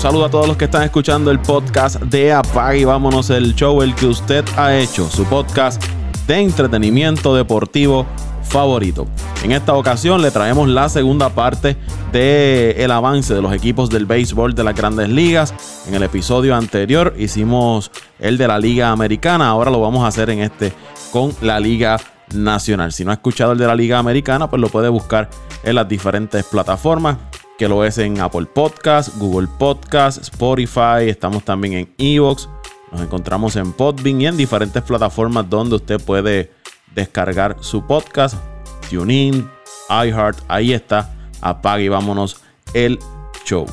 Saludo a todos los que están escuchando el podcast de Apague y vámonos el show, el que usted ha hecho, su podcast de entretenimiento deportivo favorito. En esta ocasión le traemos la segunda parte del el avance de los equipos del béisbol de las grandes ligas. En el episodio anterior hicimos el de la liga americana, ahora lo vamos a hacer en este con la liga nacional. Si no ha escuchado el de la liga americana, pues lo puede buscar en las diferentes plataformas que lo es en Apple Podcast, Google Podcast, Spotify, estamos también en Evox, nos encontramos en Podbean y en diferentes plataformas donde usted puede descargar su podcast, TuneIn, iHeart, ahí está, apague y vámonos el show.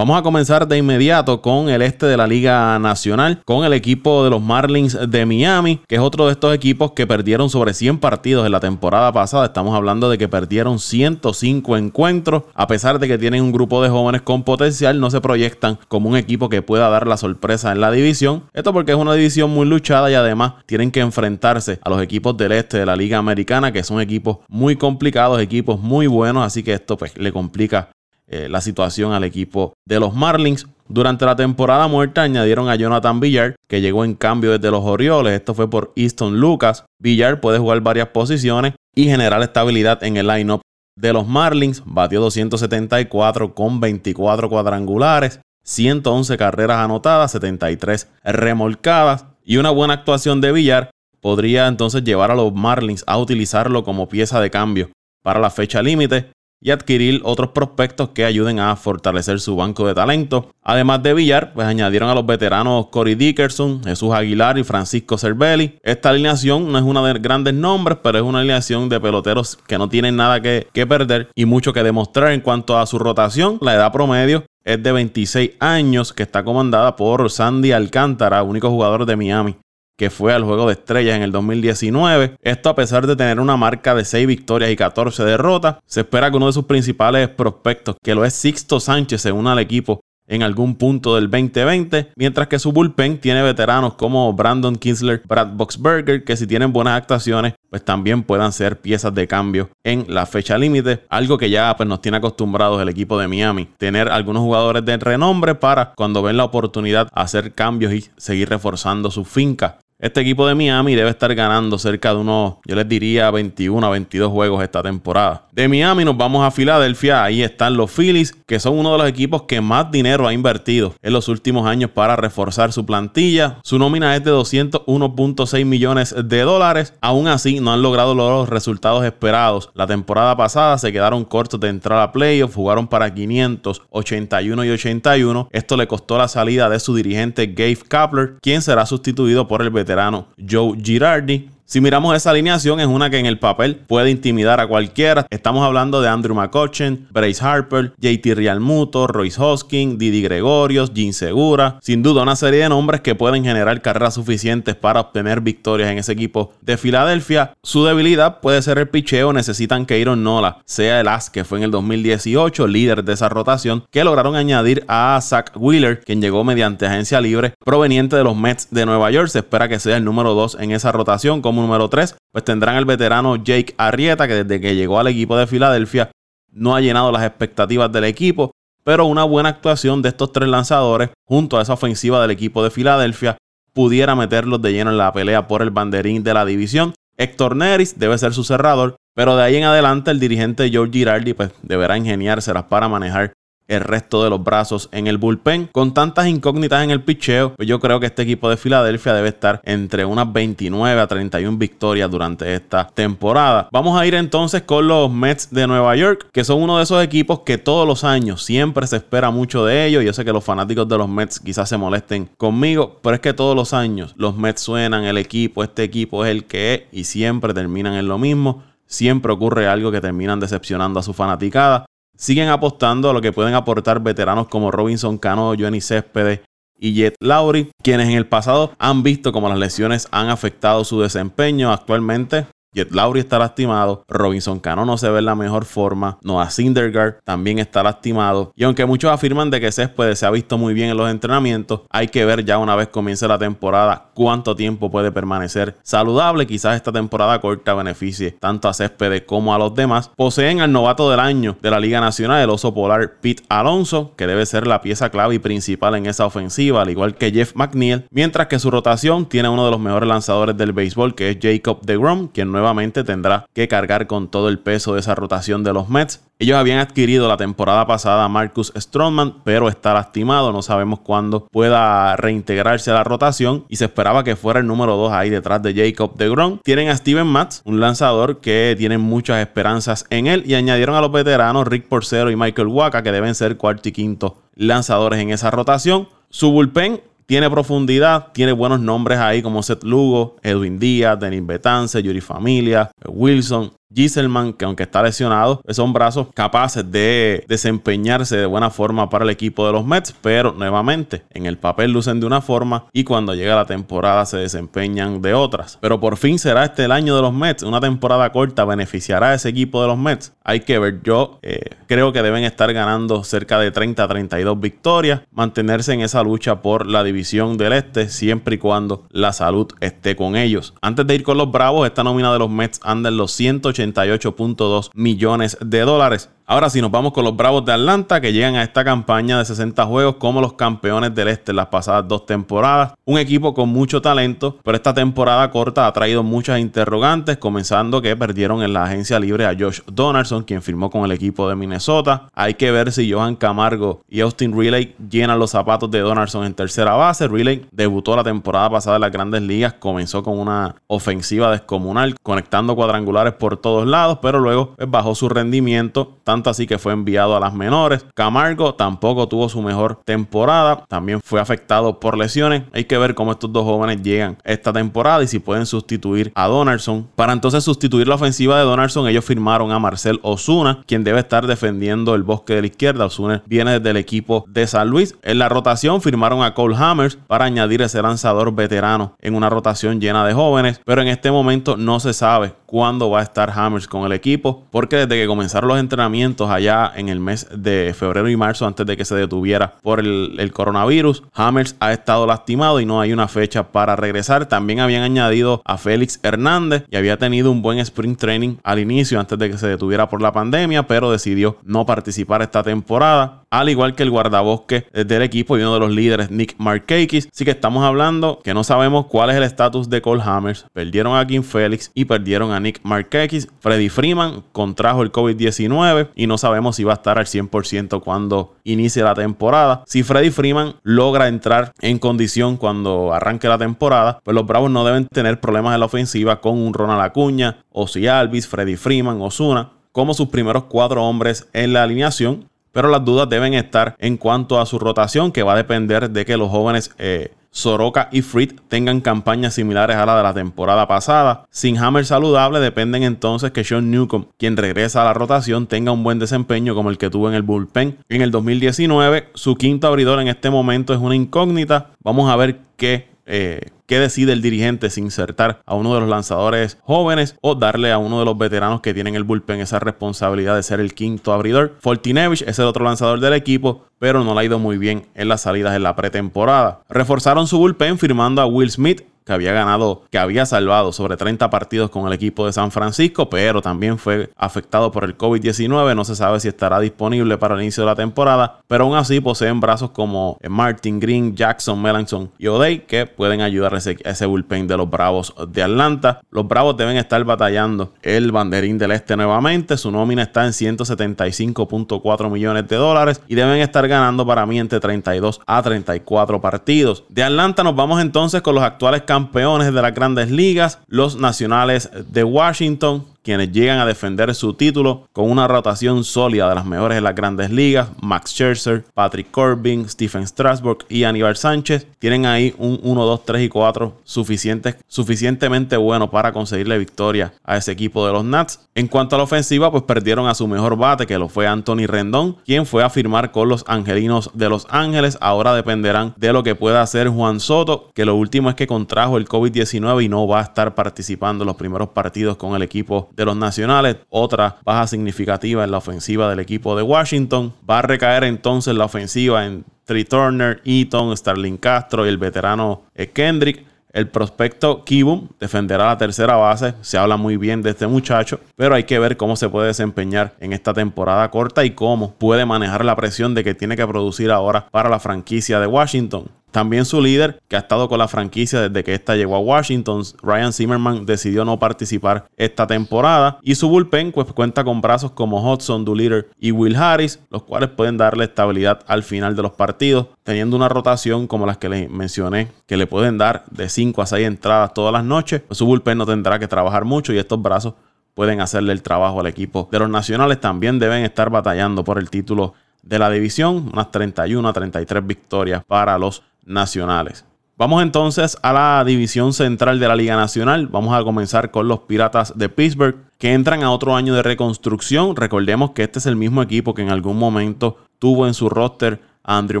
Vamos a comenzar de inmediato con el este de la Liga Nacional, con el equipo de los Marlins de Miami, que es otro de estos equipos que perdieron sobre 100 partidos en la temporada pasada. Estamos hablando de que perdieron 105 encuentros. A pesar de que tienen un grupo de jóvenes con potencial, no se proyectan como un equipo que pueda dar la sorpresa en la división. Esto porque es una división muy luchada y además tienen que enfrentarse a los equipos del este de la Liga Americana, que son equipos muy complicados, equipos muy buenos, así que esto pues le complica eh, la situación al equipo de los Marlins. Durante la temporada muerta añadieron a Jonathan Villar, que llegó en cambio desde los Orioles. Esto fue por Easton Lucas. Villar puede jugar varias posiciones y generar estabilidad en el lineup de los Marlins. Batió 274 con 24 cuadrangulares, 111 carreras anotadas, 73 remolcadas y una buena actuación de Villar podría entonces llevar a los Marlins a utilizarlo como pieza de cambio para la fecha límite y adquirir otros prospectos que ayuden a fortalecer su banco de talento. Además de Villar, pues añadieron a los veteranos Corey Dickerson, Jesús Aguilar y Francisco Cervelli. Esta alineación no es una de grandes nombres, pero es una alineación de peloteros que no tienen nada que, que perder y mucho que demostrar en cuanto a su rotación. La edad promedio es de 26 años, que está comandada por Sandy Alcántara, único jugador de Miami que fue al Juego de Estrellas en el 2019. Esto a pesar de tener una marca de 6 victorias y 14 derrotas. Se espera que uno de sus principales prospectos, que lo es Sixto Sánchez, se una al equipo en algún punto del 2020, mientras que su bullpen tiene veteranos como Brandon Kinsler, Brad Boxberger, que si tienen buenas actuaciones, pues también puedan ser piezas de cambio en la fecha límite, algo que ya pues, nos tiene acostumbrados el equipo de Miami, tener algunos jugadores de renombre para cuando ven la oportunidad hacer cambios y seguir reforzando su finca. Este equipo de Miami debe estar ganando cerca de unos, yo les diría, 21 a 22 juegos esta temporada. De Miami nos vamos a Filadelfia. Ahí están los Phillies, que son uno de los equipos que más dinero ha invertido en los últimos años para reforzar su plantilla. Su nómina es de 201.6 millones de dólares. Aún así, no han logrado los resultados esperados. La temporada pasada se quedaron cortos de entrar a playoffs, jugaron para 581 y 81. Esto le costó la salida de su dirigente Gabe Kapler, quien será sustituido por el veterano Joe Girardi. Si miramos esa alineación, es una que en el papel puede intimidar a cualquiera. Estamos hablando de Andrew McCutcheon, Bryce Harper, JT Realmuto, Royce Hosking, Didi Gregorios, Gene Segura. Sin duda, una serie de nombres que pueden generar carreras suficientes para obtener victorias en ese equipo de Filadelfia. Su debilidad puede ser el picheo. Necesitan que Iron Nola sea el as que fue en el 2018, líder de esa rotación, que lograron añadir a Zach Wheeler, quien llegó mediante agencia libre proveniente de los Mets de Nueva York. Se espera que sea el número 2 en esa rotación como número 3, pues tendrán el veterano Jake Arrieta, que desde que llegó al equipo de Filadelfia no ha llenado las expectativas del equipo, pero una buena actuación de estos tres lanzadores junto a esa ofensiva del equipo de Filadelfia pudiera meterlos de lleno en la pelea por el banderín de la división. Héctor Neris debe ser su cerrador, pero de ahí en adelante el dirigente George Girardi pues, deberá ingeniárselas para manejar el resto de los brazos en el bullpen. Con tantas incógnitas en el picheo, pues yo creo que este equipo de Filadelfia debe estar entre unas 29 a 31 victorias durante esta temporada. Vamos a ir entonces con los Mets de Nueva York, que son uno de esos equipos que todos los años siempre se espera mucho de ellos. Yo sé que los fanáticos de los Mets quizás se molesten conmigo, pero es que todos los años los Mets suenan, el equipo, este equipo es el que es y siempre terminan en lo mismo. Siempre ocurre algo que terminan decepcionando a su fanaticada siguen apostando a lo que pueden aportar veteranos como Robinson Cano, Johnny Céspedes y Jet Lowry, quienes en el pasado han visto cómo las lesiones han afectado su desempeño. Actualmente Jet Lowry está lastimado, Robinson Cano no se ve en la mejor forma, Noah Syndergaard también está lastimado. Y aunque muchos afirman de que Céspedes se ha visto muy bien en los entrenamientos, hay que ver ya una vez comience la temporada cuánto tiempo puede permanecer saludable. Quizás esta temporada corta beneficie tanto a Céspedes como a los demás. Poseen al novato del año de la Liga Nacional, el oso polar Pete Alonso, que debe ser la pieza clave y principal en esa ofensiva, al igual que Jeff McNeil, mientras que su rotación tiene uno de los mejores lanzadores del béisbol, que es Jacob DeGrom, quien nuevamente tendrá que cargar con todo el peso de esa rotación de los Mets. Ellos habían adquirido la temporada pasada a Marcus Strongman, pero está lastimado. No sabemos cuándo pueda reintegrarse a la rotación y se esperaba que fuera el número 2 ahí detrás de Jacob de Grom. Tienen a Steven Matz, un lanzador que tienen muchas esperanzas en él y añadieron a los veteranos Rick Porcero y Michael Waka que deben ser cuarto y quinto lanzadores en esa rotación. Su bullpen tiene profundidad, tiene buenos nombres ahí como Seth Lugo, Edwin Díaz, Denis Betance, Yuri Familia, Wilson, Giselman, que aunque está lesionado, son brazos capaces de desempeñarse de buena forma para el equipo de los Mets, pero nuevamente en el papel lucen de una forma y cuando llega la temporada se desempeñan de otras. Pero por fin será este el año de los Mets, una temporada corta beneficiará a ese equipo de los Mets. Hay que ver, yo eh, creo que deben estar ganando cerca de 30 a 32 victorias, mantenerse en esa lucha por la división del este siempre y cuando la salud esté con ellos. Antes de ir con los Bravos, esta nómina de los Mets anda en los 180 88.2 millones de dólares. Ahora sí, nos vamos con los Bravos de Atlanta que llegan a esta campaña de 60 juegos como los campeones del este en las pasadas dos temporadas. Un equipo con mucho talento, pero esta temporada corta ha traído muchas interrogantes, comenzando que perdieron en la agencia libre a Josh Donaldson, quien firmó con el equipo de Minnesota. Hay que ver si Johan Camargo y Austin Riley llenan los zapatos de Donaldson en tercera base. Riley debutó la temporada pasada en las grandes ligas, comenzó con una ofensiva descomunal, conectando cuadrangulares por todos lados, pero luego pues, bajó su rendimiento, así que fue enviado a las menores. Camargo tampoco tuvo su mejor temporada, también fue afectado por lesiones. Hay que ver cómo estos dos jóvenes llegan esta temporada y si pueden sustituir a Donaldson. Para entonces sustituir la ofensiva de Donaldson, ellos firmaron a Marcel Osuna, quien debe estar defendiendo el bosque de la izquierda. Osuna viene desde el equipo de San Luis. En la rotación firmaron a Cole Hammers para añadir ese lanzador veterano en una rotación llena de jóvenes, pero en este momento no se sabe cuándo va a estar Hammers con el equipo, porque desde que comenzaron los entrenamientos allá en el mes de febrero y marzo antes de que se detuviera por el, coronavirus. Hammers ha estado lastimado y no hay una fecha para regresar. También habían añadido a Félix Hernández y había tenido un buen sprint training al inicio antes de que se detuviera por la pandemia, pero decidió no participar esta temporada al igual que el guardabosque del equipo y uno de los líderes, Nick Markakis. Así que estamos hablando que no sabemos cuál es el estatus de Cole Hammers. Perdieron a Kim Félix y perdieron a Nick Markakis. Freddy Freeman contrajo el COVID-19 y no sabemos si va a estar al 100% cuando inicie la temporada. Si Freddy Freeman logra entrar en condición cuando arranque la temporada, pues los Bravos no deben tener problemas en la ofensiva con un Ronald Acuña, Ozzy Alvis, Freddy Freeman, Osuna como sus primeros cuatro hombres en la alineación pero las dudas deben estar en cuanto a su rotación, que va a depender de que los jóvenes eh, Soroka y Fritz tengan campañas similares a la de la temporada pasada. Sin Hammer saludable, dependen entonces que Sean Newcomb, quien regresa a la rotación, tenga un buen desempeño como el que tuvo en el bullpen. En el 2019, su quinto abridor en este momento es una incógnita. Vamos a ver qué eh, qué decide el dirigente si insertar a uno de los lanzadores jóvenes o darle a uno de los veteranos que tienen el bullpen esa responsabilidad de ser el quinto abridor. Fortinevich es el otro lanzador del equipo, pero no le ha ido muy bien en las salidas en la pretemporada. Reforzaron su bullpen firmando a Will Smith, que había ganado, que había salvado sobre 30 partidos con el equipo de San Francisco, pero también fue afectado por el COVID-19. No se sabe si estará disponible para el inicio de la temporada, pero aún así poseen brazos como Martin Green, Jackson, Melanson y O'Day que pueden ayudar a ese, ese bullpen de los Bravos de Atlanta. Los Bravos deben estar batallando el banderín del este nuevamente. Su nómina está en 175.4 millones de dólares y deben estar ganando para mí entre 32 a 34 partidos. De Atlanta nos vamos entonces con los actuales campeones de las grandes ligas, los nacionales de Washington, quienes llegan a defender su título con una rotación sólida de las mejores de las grandes ligas. Max Scherzer, Patrick Corbin, Stephen Strasburg y Aníbal Sánchez tienen ahí un 1, 2, 3 y 4 suficientes, suficientemente bueno para conseguirle victoria a ese equipo de los Nats. En cuanto a la ofensiva, pues perdieron a su mejor bate, que lo fue Anthony Rendón, quien fue a firmar con los Angelinos de Los Ángeles. Ahora dependerán de lo que pueda hacer Juan Soto, que lo último es que contrajo el COVID-19 y no va a estar participando en los primeros partidos con el equipo de los Nacionales. Otra baja significativa en la ofensiva del equipo de Washington. Va a recaer entonces la ofensiva en Trey Turner, Eaton, Starling Castro y el veterano Kendrick. El prospecto Kibum defenderá la tercera base. Se habla muy bien de este muchacho, pero hay que ver cómo se puede desempeñar en esta temporada corta y cómo puede manejar la presión de que tiene que producir ahora para la franquicia de Washington. También su líder, que ha estado con la franquicia desde que ésta llegó a Washington, Ryan Zimmerman, decidió no participar esta temporada. Y su bullpen pues, cuenta con brazos como Hudson, Doolittle y Will Harris, los cuales pueden darle estabilidad al final de los partidos, teniendo una rotación como las que les mencioné, que le pueden dar de 5 a 6 entradas todas las noches. Su bullpen no tendrá que trabajar mucho y estos brazos pueden hacerle el trabajo al equipo de los nacionales. También deben estar batallando por el título de la división, unas 31 a 33 victorias para los nacionales. Vamos entonces a la división central de la Liga Nacional. Vamos a comenzar con los Piratas de Pittsburgh, que entran a otro año de reconstrucción. Recordemos que este es el mismo equipo que en algún momento tuvo en su roster a Andrew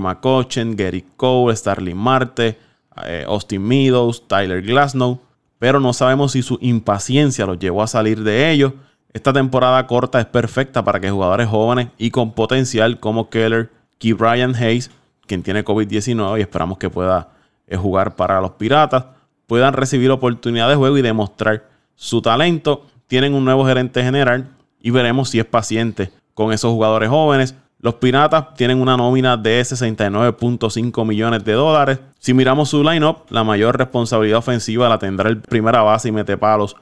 McCutchen, Gary Cole, Starling Marte, eh, Austin Meadows, Tyler Glasnow, pero no sabemos si su impaciencia los llevó a salir de ellos. Esta temporada corta es perfecta para que jugadores jóvenes y con potencial como Keller, Key Brian Hayes quien tiene COVID-19 y esperamos que pueda eh, jugar para los Piratas, puedan recibir oportunidad de juego y demostrar su talento. Tienen un nuevo gerente general y veremos si es paciente con esos jugadores jóvenes. Los Piratas tienen una nómina de 69.5 millones de dólares. Si miramos su lineup, la mayor responsabilidad ofensiva la tendrá el primera base y mete palos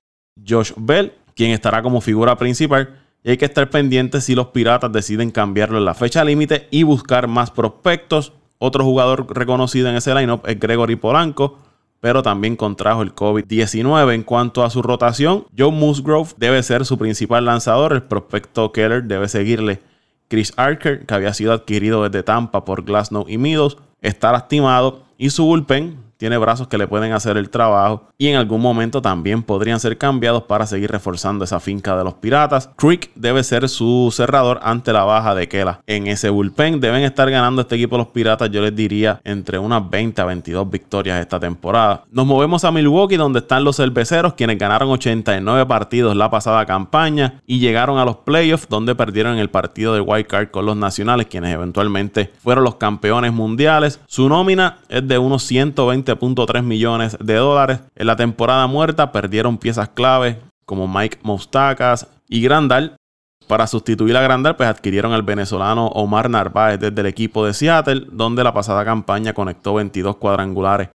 Josh Bell, quien estará como figura principal. Y hay que estar pendiente si los Piratas deciden cambiarlo en la fecha límite y buscar más prospectos. Otro jugador reconocido en ese lineup es Gregory Polanco, pero también contrajo el COVID-19. En cuanto a su rotación, Joe Musgrove debe ser su principal lanzador. El prospecto Keller debe seguirle. Chris Archer, que había sido adquirido desde Tampa por Glasnow y Meadows, está lastimado. Y su bullpen, tiene brazos que le pueden hacer el trabajo y en algún momento también podrían ser cambiados para seguir reforzando esa finca de los piratas. Creek debe ser su cerrador ante la baja de Kela. En ese bullpen deben estar ganando este equipo los piratas, yo les diría entre unas 20 a 22 victorias esta temporada. Nos movemos a Milwaukee donde están los cerveceros quienes ganaron 89 partidos la pasada campaña y llegaron a los playoffs donde perdieron el partido de wild card con los nacionales quienes eventualmente fueron los campeones mundiales. Su nómina es de unos 120 7.3 millones de dólares. En la temporada muerta perdieron piezas clave como Mike Moustakas y Grandal. Para sustituir a Grandal, pues adquirieron al venezolano Omar Narváez desde el equipo de Seattle, donde la pasada campaña conectó 22 cuadrangulares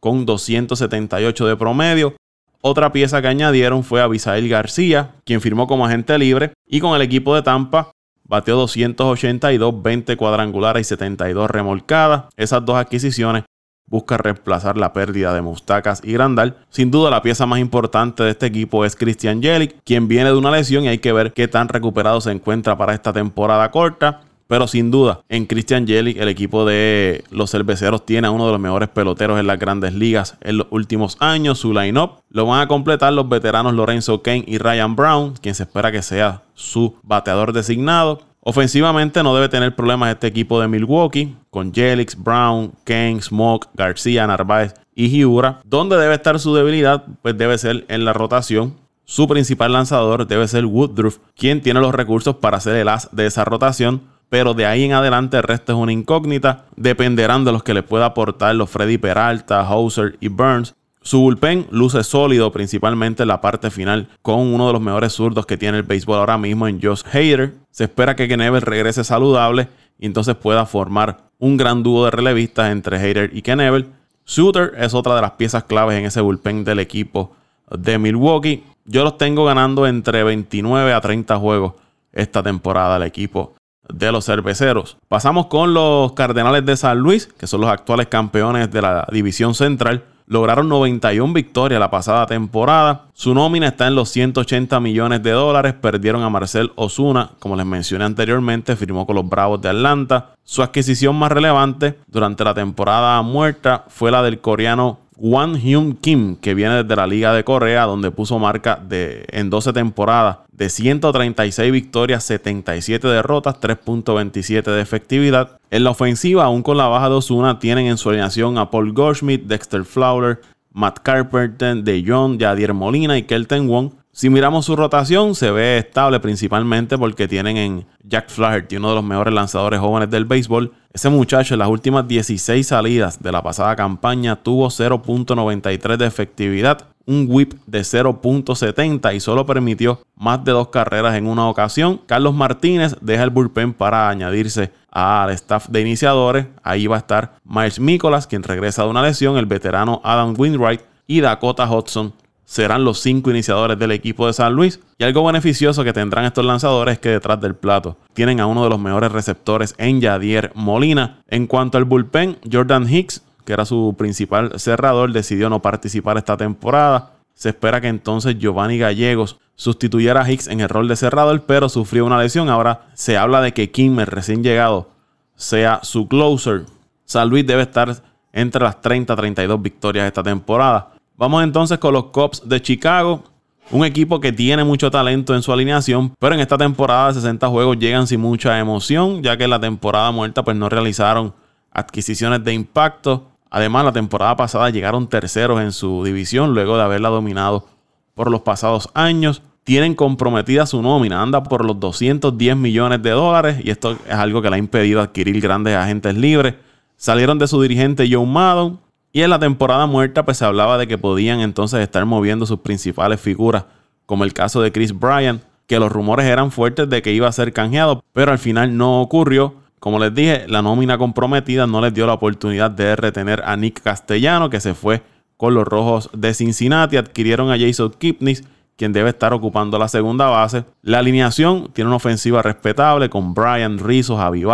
con 278 de promedio. Otra pieza que añadieron fue Abisail García, quien firmó como agente libre y con el equipo de Tampa bateó 282, 20 cuadrangulares y 72 remolcadas. Esas dos adquisiciones busca reemplazar la pérdida de Mustacas y Grandal. Sin duda la pieza más importante de este equipo es Christian Jelic, quien viene de una lesión y hay que ver qué tan recuperado se encuentra para esta temporada corta. Pero sin duda, en Christian Jelic, el equipo de los cerveceros tiene a uno de los mejores peloteros en las grandes ligas en los últimos años. Su line-up lo van a completar los veteranos Lorenzo Kane y Ryan Brown, quien se espera que sea su bateador designado. Ofensivamente no debe tener problemas este equipo de Milwaukee, con Jelix, Brown, Kane, Smoke, García, Narváez y Giura. Donde debe estar su debilidad, pues debe ser en la rotación. Su principal lanzador debe ser Woodruff, quien tiene los recursos para ser el as de esa rotación, pero de ahí en adelante el resto es una incógnita. Dependerán de los que le pueda aportar los Freddy Peralta, Hauser y Burns, su bullpen luce sólido, principalmente en la parte final, con uno de los mejores zurdos que tiene el béisbol ahora mismo en Josh Hader. Se espera que Kenevel regrese saludable y entonces pueda formar un gran dúo de relevistas entre Hader y Kenevel. Shooter es otra de las piezas claves en ese bullpen del equipo de Milwaukee. Yo los tengo ganando entre 29 a 30 juegos esta temporada el equipo de los cerveceros. Pasamos con los Cardenales de San Luis, que son los actuales campeones de la división central lograron 91 victorias la pasada temporada. Su nómina está en los 180 millones de dólares. Perdieron a Marcel Osuna, como les mencioné anteriormente, firmó con los Bravos de Atlanta. Su adquisición más relevante durante la temporada muerta fue la del coreano Won Hyun Kim, que viene desde la Liga de Corea, donde puso marca de, en 12 temporadas de 136 victorias, 77 derrotas, 3.27 de efectividad. En la ofensiva, aún con la baja de Osuna, tienen en su alineación a Paul Goldschmidt, Dexter Fowler, Matt Carpenter, De Jong, Jadier Molina y Kelton Wong. Si miramos su rotación, se ve estable principalmente porque tienen en Jack Flaherty, uno de los mejores lanzadores jóvenes del béisbol. Ese muchacho en las últimas 16 salidas de la pasada campaña tuvo 0.93 de efectividad, un whip de 0.70 y solo permitió más de dos carreras en una ocasión. Carlos Martínez deja el bullpen para añadirse al staff de iniciadores. Ahí va a estar Miles Mikolas, quien regresa de una lesión, el veterano Adam Winwright y Dakota Hudson serán los cinco iniciadores del equipo de San Luis. Y algo beneficioso que tendrán estos lanzadores es que detrás del plato tienen a uno de los mejores receptores en Yadier Molina. En cuanto al bullpen, Jordan Hicks que era su principal cerrador, decidió no participar esta temporada. Se espera que entonces Giovanni Gallegos sustituyera a Hicks en el rol de cerrador, pero sufrió una lesión. Ahora se habla de que Kimmer, recién llegado, sea su closer. San Luis debe estar entre las 30 32 victorias esta temporada. Vamos entonces con los Cubs de Chicago. Un equipo que tiene mucho talento en su alineación, pero en esta temporada de 60 juegos llegan sin mucha emoción, ya que en la temporada muerta pues no realizaron adquisiciones de impacto. Además, la temporada pasada llegaron terceros en su división luego de haberla dominado por los pasados años. Tienen comprometida su nómina, anda por los 210 millones de dólares y esto es algo que le ha impedido adquirir grandes agentes libres. Salieron de su dirigente Joe Maddon y en la temporada muerta pues se hablaba de que podían entonces estar moviendo sus principales figuras, como el caso de Chris Bryant, que los rumores eran fuertes de que iba a ser canjeado, pero al final no ocurrió. Como les dije, la nómina comprometida no les dio la oportunidad de retener a Nick Castellano, que se fue con los Rojos de Cincinnati. Adquirieron a Jason Kipnis, quien debe estar ocupando la segunda base. La alineación tiene una ofensiva respetable con Brian Rizzo, Javi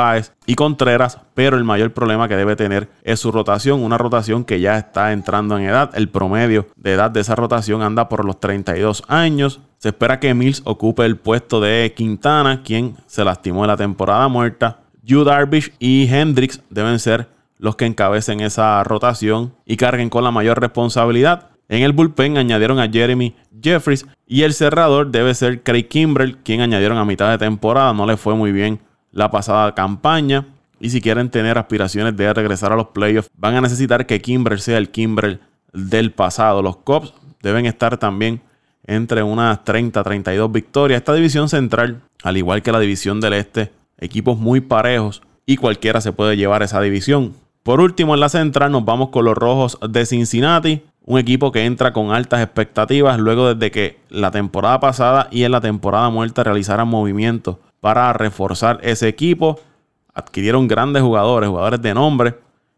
y Contreras, pero el mayor problema que debe tener es su rotación, una rotación que ya está entrando en edad. El promedio de edad de esa rotación anda por los 32 años. Se espera que Mills ocupe el puesto de Quintana, quien se lastimó en la temporada muerta. Yu Darvish y Hendricks deben ser los que encabecen esa rotación y carguen con la mayor responsabilidad. En el bullpen añadieron a Jeremy Jeffries y el cerrador debe ser Craig Kimbrell, quien añadieron a mitad de temporada. No le fue muy bien la pasada campaña. Y si quieren tener aspiraciones de regresar a los playoffs, van a necesitar que Kimbrell sea el Kimbrell del pasado. Los Cubs deben estar también entre unas 30-32 victorias. Esta división central, al igual que la división del este, equipos muy parejos y cualquiera se puede llevar esa división. Por último, en la central nos vamos con los Rojos de Cincinnati, un equipo que entra con altas expectativas luego desde que la temporada pasada y en la temporada muerta realizaran movimientos para reforzar ese equipo. Adquirieron grandes jugadores, jugadores de nombre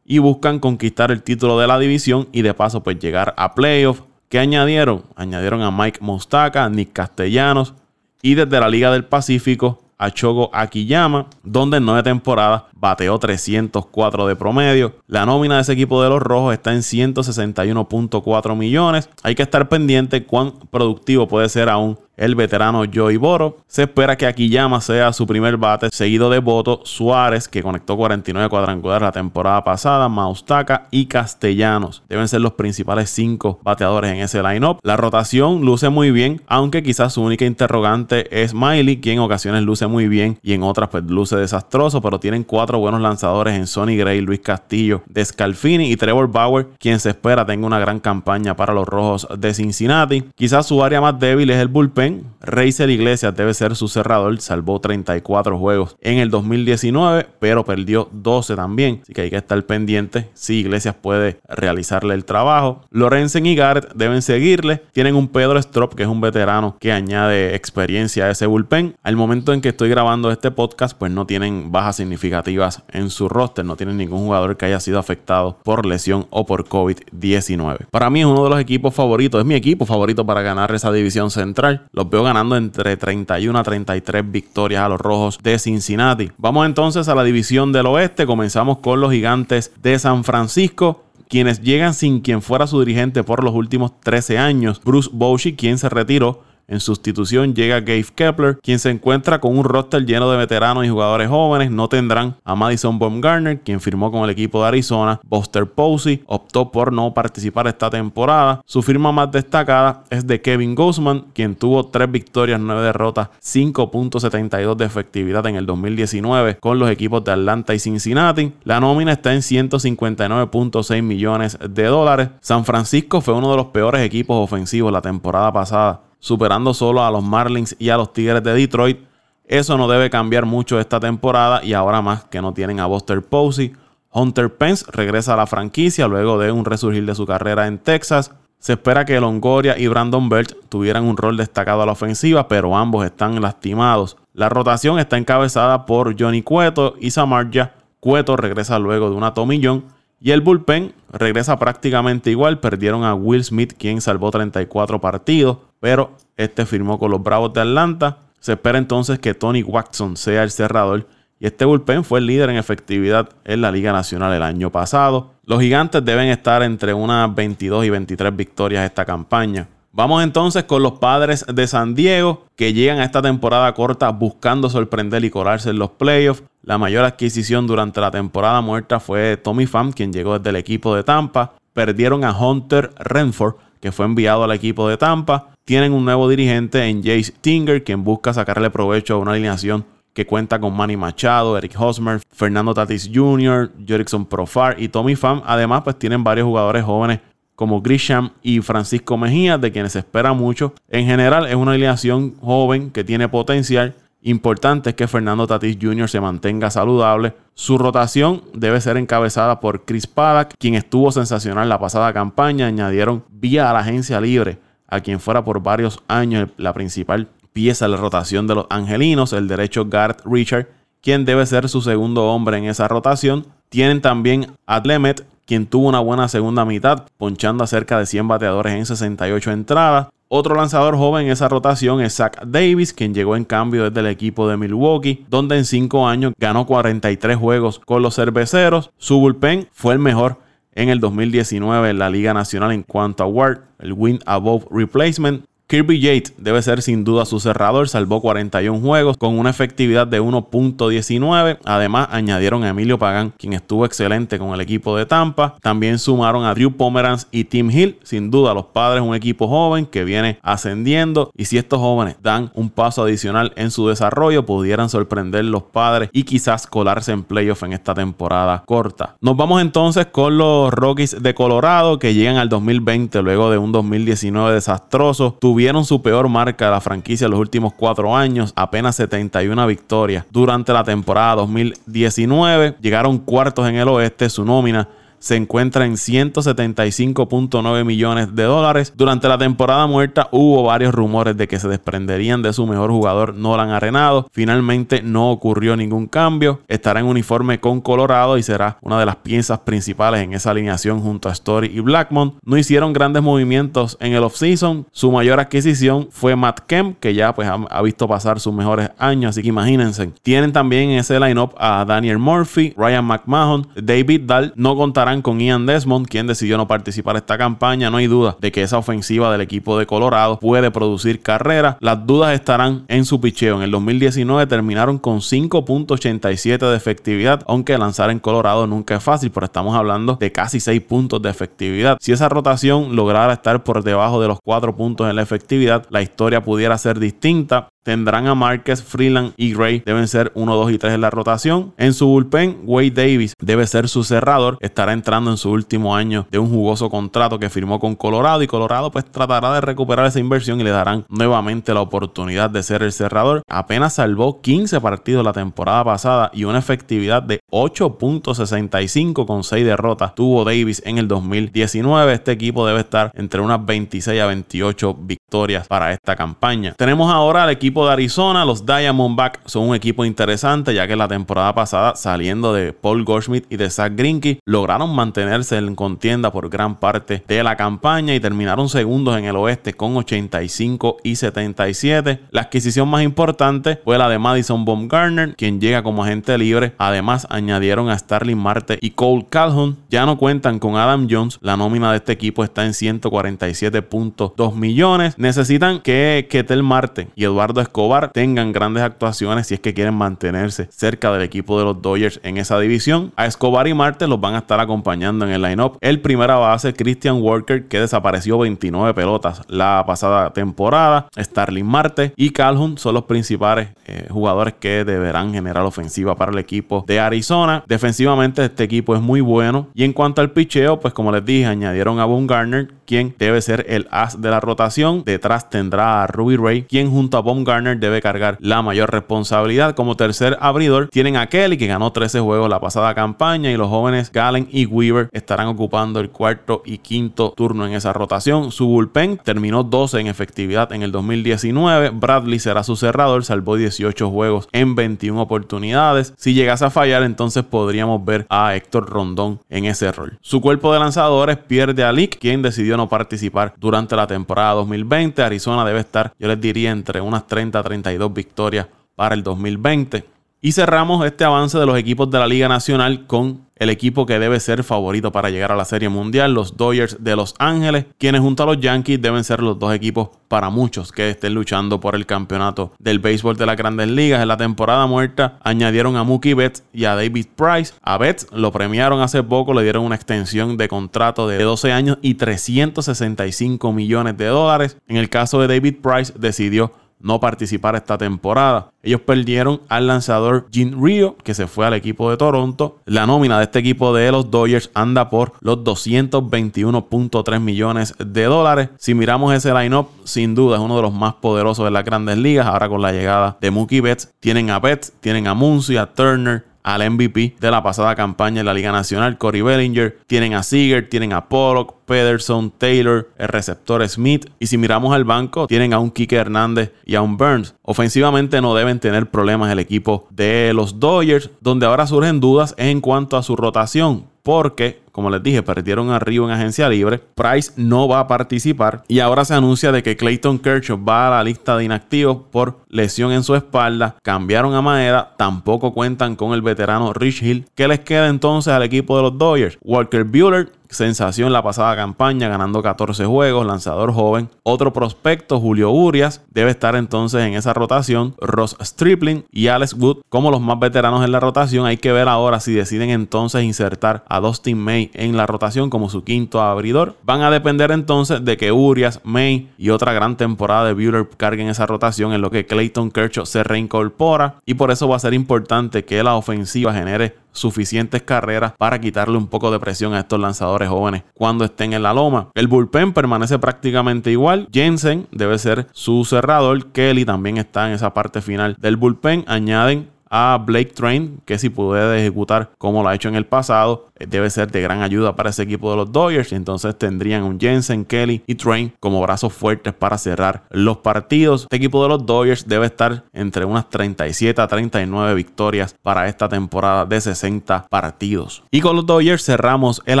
y buscan conquistar el título de la división y de paso pues llegar a playoffs. ¿Qué añadieron? Añadieron a Mike Mostaka, Nick Castellanos y desde la Liga del Pacífico a Chogo Akiyama, donde en nueve temporadas bateó 304 de promedio. La nómina de ese equipo de los rojos está en 161.4 millones. Hay que estar pendiente cuán productivo puede ser aún el veterano Joey Boro. Se espera que Akiyama sea su primer bate, seguido de Boto Suárez, que conectó 49 cuadrangulares la temporada pasada, Maustaka y Castellanos. Deben ser los principales cinco bateadores en ese lineup. La rotación luce muy bien, aunque quizás su única interrogante es Miley, quien en ocasiones luce muy bien y en otras pues luce desastroso, pero tienen cuatro buenos lanzadores en Sonny Gray, Luis Castillo, Descalfini y Trevor Bauer, quien se espera tenga una gran campaña para los rojos de Cincinnati. Quizás su área más débil es el bullpen Reiser Iglesias debe ser su cerrador, salvó 34 juegos en el 2019, pero perdió 12 también, así que hay que estar pendiente si Iglesias puede realizarle el trabajo. Lorenzen y Garrett deben seguirle, tienen un Pedro Strop que es un veterano que añade experiencia a ese bullpen. Al momento en que estoy grabando este podcast, pues no tienen bajas significativas en su roster, no tienen ningún jugador que haya sido afectado por lesión o por COVID-19. Para mí es uno de los equipos favoritos, es mi equipo favorito para ganar esa división central. Los veo ganando entre 31 a 33 victorias a los rojos de Cincinnati. Vamos entonces a la división del oeste. Comenzamos con los gigantes de San Francisco. quienes llegan sin quien fuera su dirigente por los últimos 13 años, Bruce Bochy, quien se retiró en sustitución llega Gabe Kepler, quien se encuentra con un roster lleno de veteranos y jugadores jóvenes. No tendrán a Madison Baumgartner, quien firmó con el equipo de Arizona. Buster Posey optó por no participar esta temporada. Su firma más destacada es de Kevin Gosman, quien tuvo 3 victorias, 9 derrotas, 5.72 de efectividad en el 2019 con los equipos de Atlanta y Cincinnati. La nómina está en 159.6 millones de dólares. San Francisco fue uno de los peores equipos ofensivos la temporada pasada superando solo a los Marlins y a los Tigres de Detroit. Eso no debe cambiar mucho esta temporada y ahora más que no tienen a Buster Posey. Hunter Pence regresa a la franquicia luego de un resurgir de su carrera en Texas. Se espera que Longoria y Brandon Belt tuvieran un rol destacado a la ofensiva, pero ambos están lastimados. La rotación está encabezada por Johnny Cueto y Samarja. Cueto regresa luego de una tomillón y el bullpen regresa prácticamente igual. Perdieron a Will Smith, quien salvó 34 partidos pero este firmó con los Bravos de Atlanta. Se espera entonces que Tony Watson sea el cerrador. Y este bullpen fue el líder en efectividad en la Liga Nacional el año pasado. Los gigantes deben estar entre unas 22 y 23 victorias esta campaña. Vamos entonces con los padres de San Diego que llegan a esta temporada corta buscando sorprender y colarse en los playoffs. La mayor adquisición durante la temporada muerta fue Tommy Pham, quien llegó desde el equipo de Tampa. Perdieron a Hunter Renford, que fue enviado al equipo de Tampa. Tienen un nuevo dirigente en Jace Tinger, quien busca sacarle provecho a una alineación que cuenta con Manny Machado, Eric Hosmer, Fernando Tatis Jr., Jerickson Profar y Tommy Pham. Además, pues tienen varios jugadores jóvenes como Grisham y Francisco Mejía, de quienes se espera mucho. En general, es una alineación joven que tiene potencial. Importante es que Fernando Tatis Jr. se mantenga saludable. Su rotación debe ser encabezada por Chris Paddock, quien estuvo sensacional la pasada campaña. Añadieron vía a la agencia libre a quien fuera por varios años la principal pieza de la rotación de los angelinos, el derecho Garth Richard, quien debe ser su segundo hombre en esa rotación. Tienen también a Lemet, quien tuvo una buena segunda mitad, ponchando a cerca de 100 bateadores en 68 entradas. Otro lanzador joven en esa rotación es Zach Davis, quien llegó en cambio desde el equipo de Milwaukee, donde en 5 años ganó 43 juegos con los cerveceros. Su bullpen fue el mejor en el 2019 en la Liga Nacional en cuanto a WARD, el Win Above Replacement, Kirby Yates debe ser sin duda su cerrador, salvó 41 juegos con una efectividad de 1.19. Además, añadieron a Emilio Pagan, quien estuvo excelente con el equipo de Tampa. También sumaron a Drew Pomeranz y Tim Hill. Sin duda, los padres, un equipo joven que viene ascendiendo. Y si estos jóvenes dan un paso adicional en su desarrollo, pudieran sorprender los padres y quizás colarse en playoff en esta temporada corta. Nos vamos entonces con los Rockies de Colorado que llegan al 2020 luego de un 2019 desastroso su peor marca de la franquicia en los últimos cuatro años, apenas 71 victorias. Durante la temporada 2019 llegaron cuartos en el oeste, su nómina se encuentra en 175.9 millones de dólares. Durante la temporada muerta hubo varios rumores de que se desprenderían de su mejor jugador Nolan Arenado. Finalmente no ocurrió ningún cambio. Estará en uniforme con Colorado y será una de las piezas principales en esa alineación junto a Story y Blackmon. No hicieron grandes movimientos en el offseason. Su mayor adquisición fue Matt Kemp, que ya pues ha, visto pasar sus mejores años, así que imagínense. Tienen también en ese lineup a Daniel Murphy, Ryan McMahon, David Dahl. No contará con Ian Desmond, quien decidió no participar en esta campaña. No hay duda de que esa ofensiva del equipo de Colorado puede producir carrera. Las dudas estarán en su picheo. En el 2019 terminaron con 5.87 de efectividad, aunque lanzar en Colorado nunca es fácil, pero estamos hablando de casi 6 puntos de efectividad. Si esa rotación lograra estar por debajo de los 4 puntos en la efectividad, la historia pudiera ser distinta. Tendrán a Márquez, Freeland y Gray. Deben ser 1, 2 y 3 en la rotación. En su bullpen, Wade Davis debe ser su cerrador. Estará entrando en su último año de un jugoso contrato que firmó con Colorado. Y Colorado pues tratará de recuperar esa inversión y le darán nuevamente la oportunidad de ser el cerrador. Apenas salvó 15 partidos la temporada pasada y una efectividad de 8.65 con 6 derrotas tuvo Davis en el 2019. Este equipo debe estar entre unas 26 a 28 victorias para esta campaña. Tenemos ahora al equipo de Arizona, los Diamondbacks son un equipo interesante, ya que la temporada pasada, saliendo de Paul Goldschmidt y de Zach Greinke, lograron mantenerse en contienda por gran parte de la campaña y terminaron segundos en el oeste con 85 y 77. La adquisición más importante fue la de Madison Baumgartner, quien llega como agente libre. Además, añadieron a Starling Marte y Cole Calhoun. Ya no cuentan con Adam Jones. La nómina de este equipo está en 147.2 millones. Necesitan que Ketel Marte y Eduardo Escobar tengan grandes actuaciones si es que quieren mantenerse cerca del equipo de los Dodgers en esa división. A Escobar y Marte los van a estar acompañando en el line-up. El primera base, Christian Walker, que desapareció 29 pelotas la pasada temporada. Starling Marte y Calhoun son los principales eh, jugadores que deberán generar ofensiva para el equipo de Arizona. Defensivamente este equipo es muy bueno. Y en cuanto al picheo, pues como les dije, añadieron a Boone Garner, quien debe ser el as de la rotación. Detrás tendrá a Ruby Ray, quien junto a Boone Garner debe cargar la mayor responsabilidad. Como tercer abridor tienen a Kelly, que ganó 13 juegos la pasada campaña, y los jóvenes Gallen y Weaver estarán ocupando el cuarto y quinto turno en esa rotación. Su bullpen terminó 12 en efectividad en el 2019. Bradley será su cerrador, salvó 18 juegos en 21 oportunidades. Si llegase a fallar, entonces podríamos ver a Héctor Rondón en ese rol. Su cuerpo de lanzadores pierde a Lick, quien decidió no participar durante la temporada 2020. Arizona debe estar, yo les diría, entre unas 30 a 32 victorias para el 2020. Y cerramos este avance de los equipos de la Liga Nacional con el equipo que debe ser favorito para llegar a la Serie Mundial, los Dodgers de Los Ángeles, quienes junto a los Yankees deben ser los dos equipos para muchos que estén luchando por el campeonato del béisbol de las grandes ligas. En la temporada muerta añadieron a Mookie Betts y a David Price. A Betts lo premiaron hace poco, le dieron una extensión de contrato de 12 años y 365 millones de dólares. En el caso de David Price decidió no participar esta temporada. Ellos perdieron al lanzador Jim Rio, que se fue al equipo de Toronto. La nómina de este equipo de los Dodgers anda por los 221.3 millones de dólares. Si miramos ese lineup, sin duda es uno de los más poderosos de las grandes ligas. Ahora con la llegada de Mookie Betts, tienen a Betts, tienen a Muncy, a Turner, al MVP de la pasada campaña en la Liga Nacional, Corey Bellinger. Tienen a Seager, tienen a Pollock, Pederson, Taylor, el receptor Smith. Y si miramos al banco, tienen a un Kike Hernández y a un Burns. Ofensivamente no deben tener problemas el equipo de los Dodgers, donde ahora surgen dudas en cuanto a su rotación porque, como les dije, perdieron arriba en agencia libre. Price no va a participar y ahora se anuncia de que Clayton Kershaw va a la lista de inactivos por lesión en su espalda. Cambiaron a Maeda, tampoco cuentan con el veterano Rich Hill. ¿Qué les queda entonces al equipo de los Dodgers? Walker Bueller sensación la pasada campaña, ganando 14 juegos, lanzador joven. Otro prospecto, Julio Urias, debe estar entonces en esa rotación. Ross Stripling y Alex Wood como los más veteranos en la rotación. Hay que ver ahora si deciden entonces insertar a Dustin May en la rotación como su quinto abridor. Van a depender entonces de que Urias, May y otra gran temporada de Bueller carguen esa rotación en lo que Clayton Kershaw se reincorpora. Y por eso va a ser importante que la ofensiva genere suficientes carreras para quitarle un poco de presión a estos lanzadores jóvenes cuando estén en la loma. El bullpen permanece prácticamente igual. Jensen debe ser su cerrador. Kelly también está en esa parte final del bullpen. Añaden a Blake Train, que si puede ejecutar como lo ha hecho en el pasado, debe ser de gran ayuda para ese equipo de los Dodgers. Y entonces tendrían un Jensen, Kelly y Train como brazos fuertes para cerrar los partidos. Este equipo de los Dodgers debe estar entre unas 37 a 39 victorias para esta temporada de 60 partidos. Y con los Dodgers cerramos el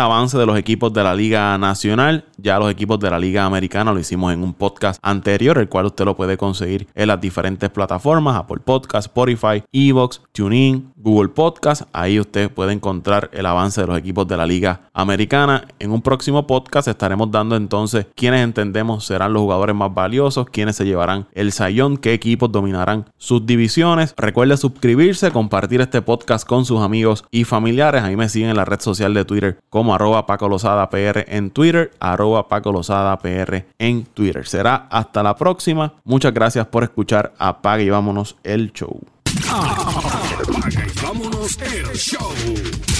avance de los equipos de la Liga Nacional. Ya los equipos de la Liga Americana lo hicimos en un podcast anterior, el cual usted lo puede conseguir en las diferentes plataformas, Apple Podcast, Spotify, Evox, TuneIn, Google Podcast. Ahí usted puede encontrar el avance de los equipos de la Liga Americana. En un próximo podcast estaremos dando entonces quiénes entendemos serán los jugadores más valiosos, quiénes se llevarán el sayón, qué equipos dominarán sus divisiones. Recuerde suscribirse, compartir este podcast con sus amigos y familiares. Ahí me siguen en la red social de Twitter como arroba Paco Lozada PR en Twitter, arroba Paco Lozada PR en Twitter. Será hasta la próxima. Muchas gracias por escuchar. Apague y vámonos el show. Y vámonos el show.